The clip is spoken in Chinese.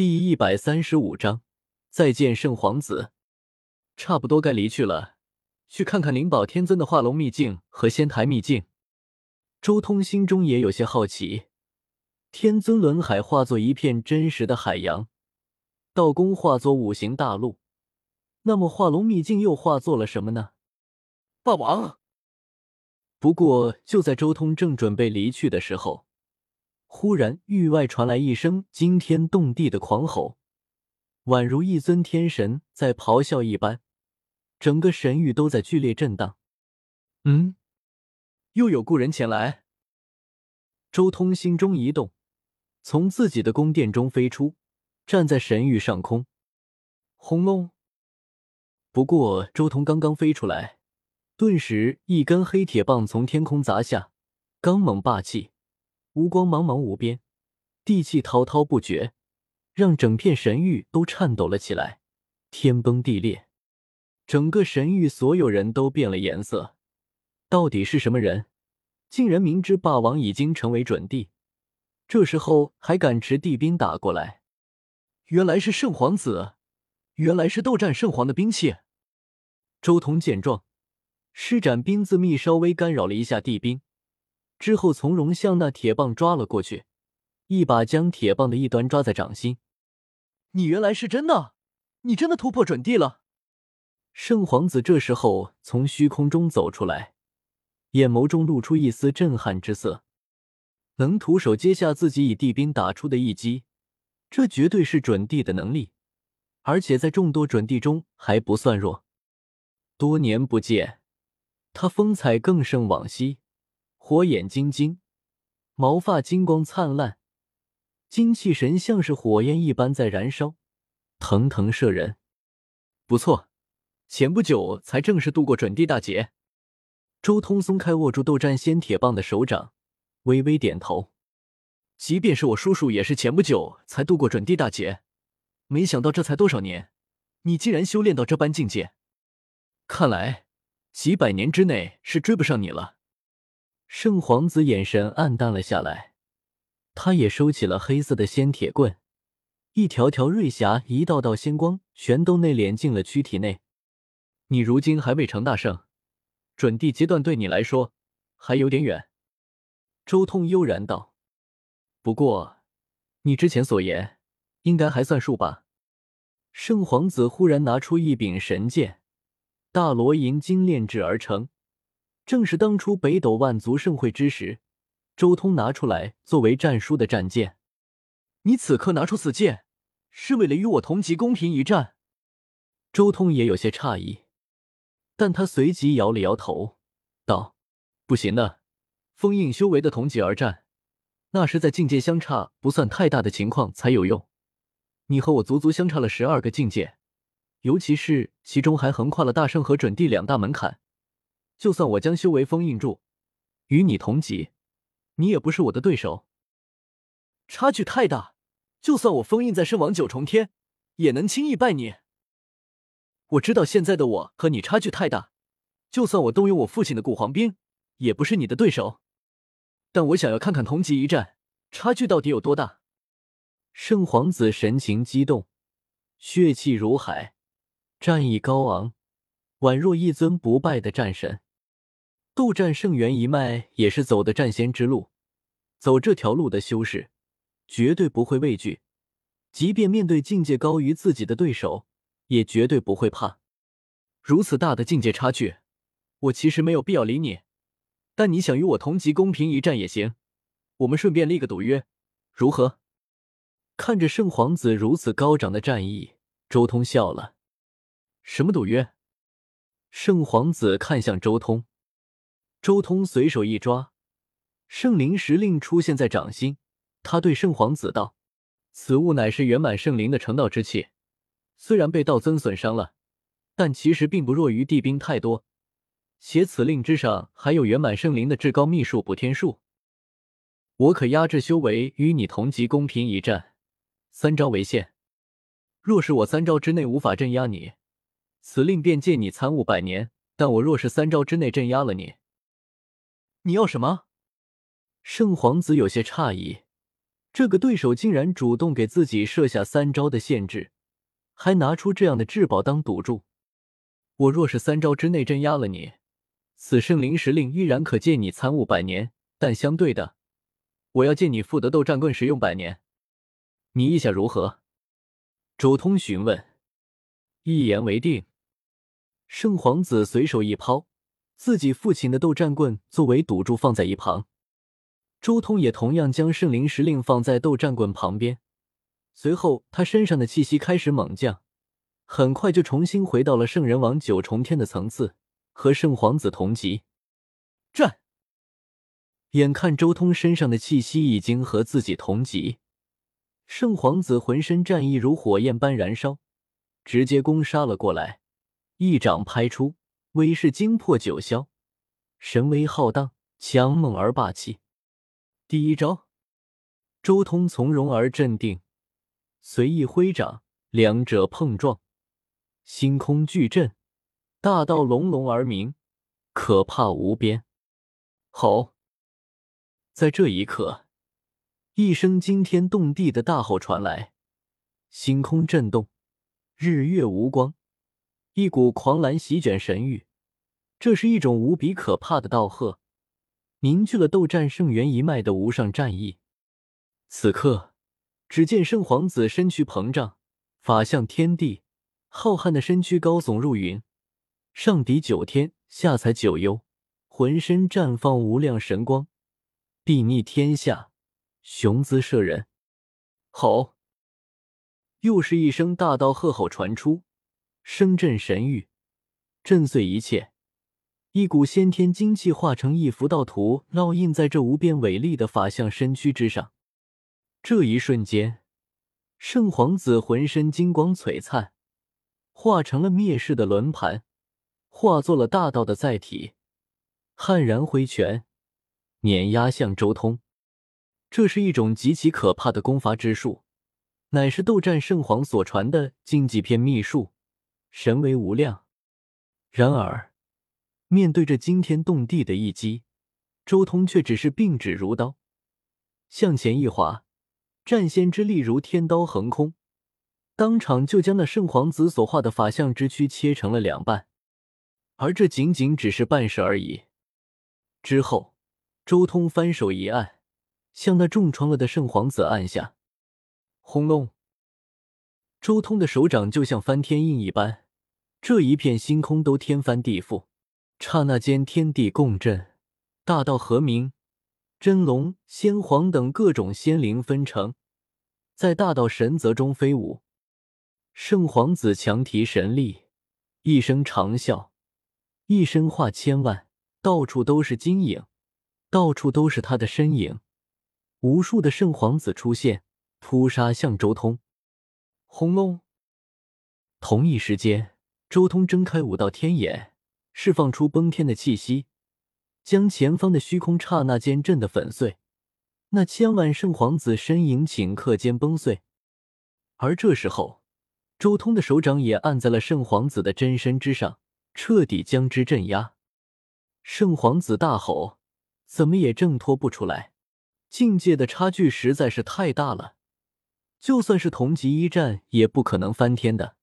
第一百三十五章，再见圣皇子。差不多该离去了，去看看灵宝天尊的化龙秘境和仙台秘境。周通心中也有些好奇。天尊轮海化作一片真实的海洋，道宫化作五行大陆，那么化龙秘境又化作了什么呢？霸王。不过就在周通正准备离去的时候，忽然域外传来一声惊天动地的狂吼，宛如一尊天神在咆哮一般，整个神域都在剧烈震荡。嗯，又有故人前来。周通心中一动。从自己的宫殿中飞出，站在神域上空。轰隆！不过周通刚刚飞出来，顿时一根黑铁棒从天空砸下，刚猛霸气，无光茫茫无边，地气滔滔不绝，让整片神域都颤抖了起来，天崩地裂。整个神域所有人都变了颜色。到底是什么人，竟然明知霸王已经成为准帝？这时候还敢持地兵打过来？原来是圣皇子，原来是斗战圣皇的兵器。周通见状，施展冰字秘，稍微干扰了一下地兵，之后从容向那铁棒抓了过去，一把将铁棒的一端抓在掌心。你原来是真的，你真的突破准帝了！圣皇子这时候从虚空中走出来，眼眸中露出一丝震撼之色。能徒手接下自己以地兵打出的一击，这绝对是准帝的能力，而且在众多准帝中还不算弱。多年不见，他风采更胜往昔，火眼金睛，毛发金光灿烂，精气神像是火焰一般在燃烧，腾腾射人。不错，前不久才正式度过准帝大劫。周通松开握住斗战仙铁棒的手掌。微微点头，即便是我叔叔，也是前不久才度过准帝大劫。没想到这才多少年，你竟然修炼到这般境界。看来几百年之内是追不上你了。圣皇子眼神暗淡了下来，他也收起了黑色的仙铁棍，一条条瑞霞，一道道仙光，全都内敛进了躯体内。你如今还未成大圣，准帝阶段对你来说还有点远。周通悠然道：“不过，你之前所言，应该还算数吧？”圣皇子忽然拿出一柄神剑，大罗银金炼制而成，正是当初北斗万族盛会之时，周通拿出来作为战书的战剑。你此刻拿出此剑，是为了与我同级公平一战？周通也有些诧异，但他随即摇了摇头，道：“不行的。”封印修为的同级而战，那是在境界相差不算太大的情况才有用。你和我足足相差了十二个境界，尤其是其中还横跨了大圣和准帝两大门槛。就算我将修为封印住，与你同级，你也不是我的对手。差距太大，就算我封印在圣王九重天，也能轻易败你。我知道现在的我和你差距太大，就算我动用我父亲的古皇兵，也不是你的对手。但我想要看看同级一战差距到底有多大。圣皇子神情激动，血气如海，战意高昂，宛若一尊不败的战神。斗战圣元一脉也是走的战仙之路，走这条路的修士绝对不会畏惧，即便面对境界高于自己的对手，也绝对不会怕。如此大的境界差距，我其实没有必要理你。但你想与我同级公平一战也行，我们顺便立个赌约，如何？看着圣皇子如此高涨的战意，周通笑了。什么赌约？圣皇子看向周通，周通随手一抓，圣灵石令出现在掌心。他对圣皇子道：“此物乃是圆满圣灵的成道之气，虽然被道尊损伤了，但其实并不弱于地兵太多。”且此令之上还有圆满圣灵的至高秘术补天术，我可压制修为与你同级公平一战，三招为限。若是我三招之内无法镇压你，此令便借你参悟百年。但我若是三招之内镇压了你，你要什么？圣皇子有些诧异，这个对手竟然主动给自己设下三招的限制，还拿出这样的至宝当赌注。我若是三招之内镇压了你，此圣灵石令依然可借你参悟百年，但相对的，我要借你复得斗战棍使用百年。你意下如何？周通询问。一言为定。圣皇子随手一抛，自己父亲的斗战棍作为赌注放在一旁。周通也同样将圣灵石令放在斗战棍旁边。随后，他身上的气息开始猛降，很快就重新回到了圣人王九重天的层次，和圣皇子同级。战！眼看周通身上的气息已经和自己同级，圣皇子浑身战意如火焰般燃烧。直接攻杀了过来，一掌拍出，威势惊破九霄，神威浩荡，强猛而霸气。第一招，周通从容而镇定，随意挥掌，两者碰撞，星空巨震，大道隆隆而鸣，可怕无边。吼！在这一刻，一声惊天动地的大吼传来，星空震动。日月无光，一股狂澜席卷神域。这是一种无比可怕的道贺，凝聚了斗战圣元一脉的无上战意。此刻，只见圣皇子身躯膨胀，法相天地，浩瀚的身躯高耸入云，上抵九天，下采九幽，浑身绽放无量神光，睥睨天下，雄姿摄人。吼！又是一声大道喝吼传出，声震神域，震碎一切。一股先天精气化成一幅道图，烙印在这无边伟丽的法相身躯之上。这一瞬间，圣皇子浑身金光璀璨，化成了灭世的轮盘，化作了大道的载体，悍然挥拳碾压向周通。这是一种极其可怕的攻伐之术。乃是斗战圣皇所传的禁忌篇秘术，神威无量。然而，面对这惊天动地的一击，周通却只是并指如刀，向前一划，战仙之力如天刀横空，当场就将那圣皇子所化的法相之躯切成了两半。而这仅仅只是半事而已。之后，周通翻手一按，向那重创了的圣皇子按下。轰隆！周通的手掌就像翻天印一般，这一片星空都天翻地覆。刹那间，天地共振，大道和鸣，真龙、仙皇等各种仙灵分成，在大道神泽中飞舞。圣皇子强提神力，一声长啸，一身化千万，到处都是金影，到处都是他的身影。无数的圣皇子出现。扑杀向周通，轰隆！同一时间，周通睁开五道天眼，释放出崩天的气息，将前方的虚空刹那间震得粉碎。那千万圣皇子身影顷刻间崩碎。而这时候，周通的手掌也按在了圣皇子的真身之上，彻底将之镇压。圣皇子大吼：“怎么也挣脱不出来！境界的差距实在是太大了。”就算是同级一战，也不可能翻天的。